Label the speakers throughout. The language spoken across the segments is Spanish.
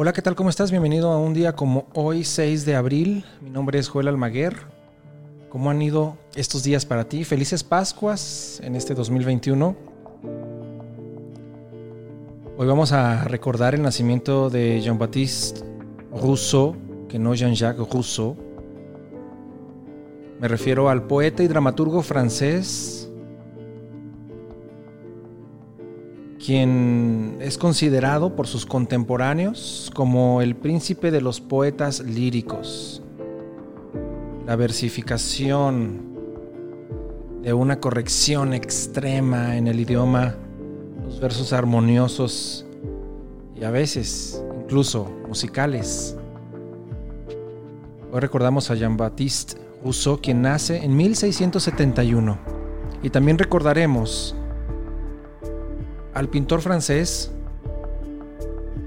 Speaker 1: Hola, ¿qué tal? ¿Cómo estás? Bienvenido a un día como hoy, 6 de abril. Mi nombre es Joel Almaguer. ¿Cómo han ido estos días para ti? Felices Pascuas en este 2021. Hoy vamos a recordar el nacimiento de Jean-Baptiste Rousseau, que no Jean-Jacques Rousseau. Me refiero al poeta y dramaturgo francés quien es considerado por sus contemporáneos como el príncipe de los poetas líricos. La versificación de una corrección extrema en el idioma, los versos armoniosos y a veces incluso musicales. Hoy recordamos a Jean-Baptiste Rousseau, quien nace en 1671. Y también recordaremos al pintor francés,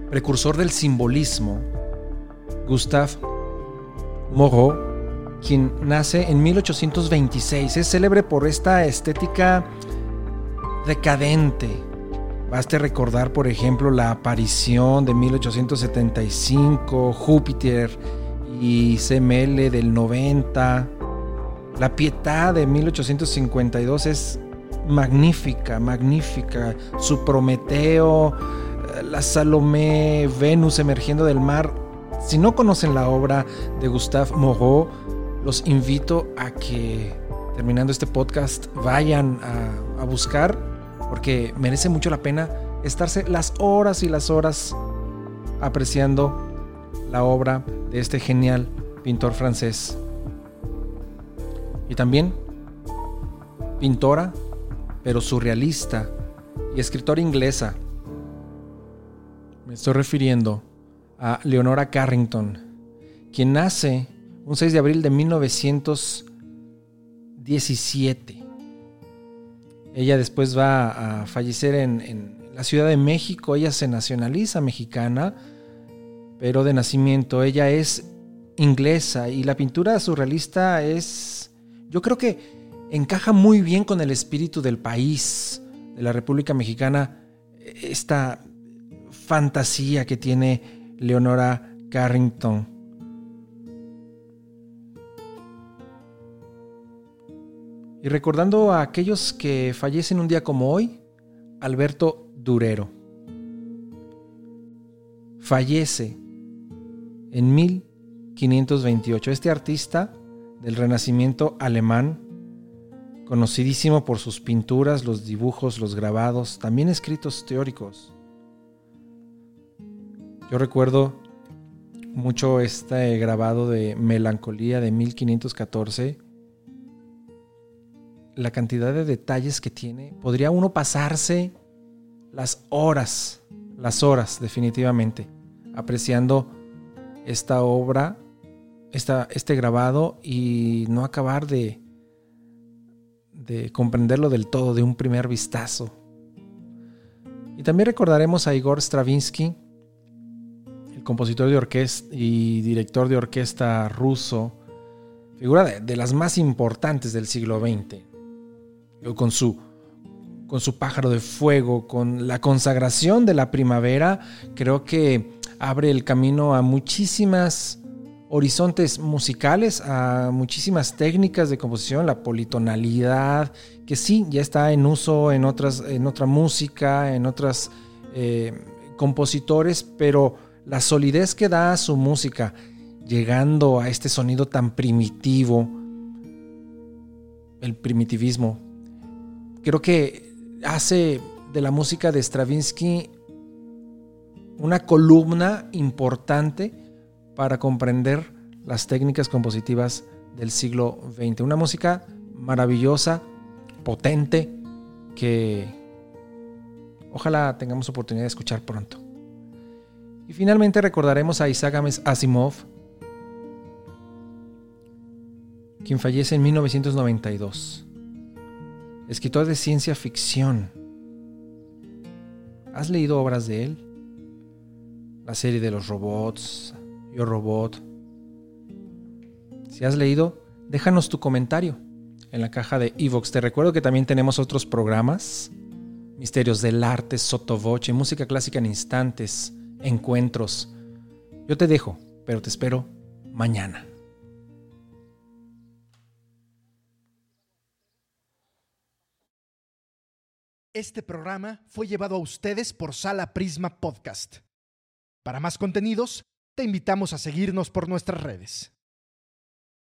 Speaker 1: precursor del simbolismo, Gustave Moreau, quien nace en 1826. Es célebre por esta estética decadente. Baste recordar, por ejemplo, la aparición de 1875, Júpiter y CML del 90. La Pietà de 1852 es magnífica, magnífica. Su Prometeo, eh, la Salomé, Venus emergiendo del mar. Si no conocen la obra de Gustave Moreau, los invito a que terminando este podcast vayan a, a buscar porque merece mucho la pena estarse las horas y las horas apreciando la obra de este genial pintor francés. Y también pintora pero surrealista y escritora inglesa. Me estoy refiriendo a Leonora Carrington, quien nace un 6 de abril de 1917. Ella después va a fallecer en, la Ciudad de México. Ella se nacionaliza mexicana, pero de nacimiento. Ella es inglesa y la pintura surrealista es, yo creo que encaja muy bien con el espíritu del país, de la República Mexicana, esta fantasía que tiene Leonora Carrington. Y recordando a aquellos que fallecen un día como hoy, Alberto Durero. Fallece en 1528. Este artista del Renacimiento alemán conocidísimo por sus pinturas, los dibujos, los grabados, también escritos teóricos. Yo recuerdo mucho este grabado de Melancolía de 1514. La cantidad de detalles que tiene. Podría uno pasarse las horas, las horas definitivamente, apreciando esta obra, esta, este grabado y no acabar de, de comprenderlo del todo de un primer vistazo. Y también recordaremos a Igor Stravinsky, el compositor de orquesta y director de orquesta ruso, figura de, las más importantes del siglo XX, con su, con su pájaro de fuego, con la consagración de la primavera, creo que abre el camino a muchísimas horizontes musicales, a muchísimas técnicas de composición, la politonalidad, que sí, ya está en uso en, otras, en otra música, en otros eh, compositores, pero la solidez que da a su música, llegando a este sonido tan primitivo, el primitivismo, creo que hace de la música de Stravinsky una columna importante para comprender las técnicas compositivas del siglo XX. Una música maravillosa, potente, que Ojalá tengamos oportunidad de escuchar pronto. Y finalmente recordaremos a Isaac Asimov, quien fallece en 1992. Escritor de ciencia ficción. ¿Has leído obras de él? La serie de los robots, Yo Robot. Si has leído, déjanos tu comentario en la caja de Evox. Te recuerdo que también tenemos otros programas. Misterios del arte, sotovoche, música clásica en instantes, encuentros. Yo te dejo, pero te espero mañana.
Speaker 2: Este programa fue llevado a ustedes por Sala Prisma Podcast. Para más contenidos, te invitamos a seguirnos por nuestras redes.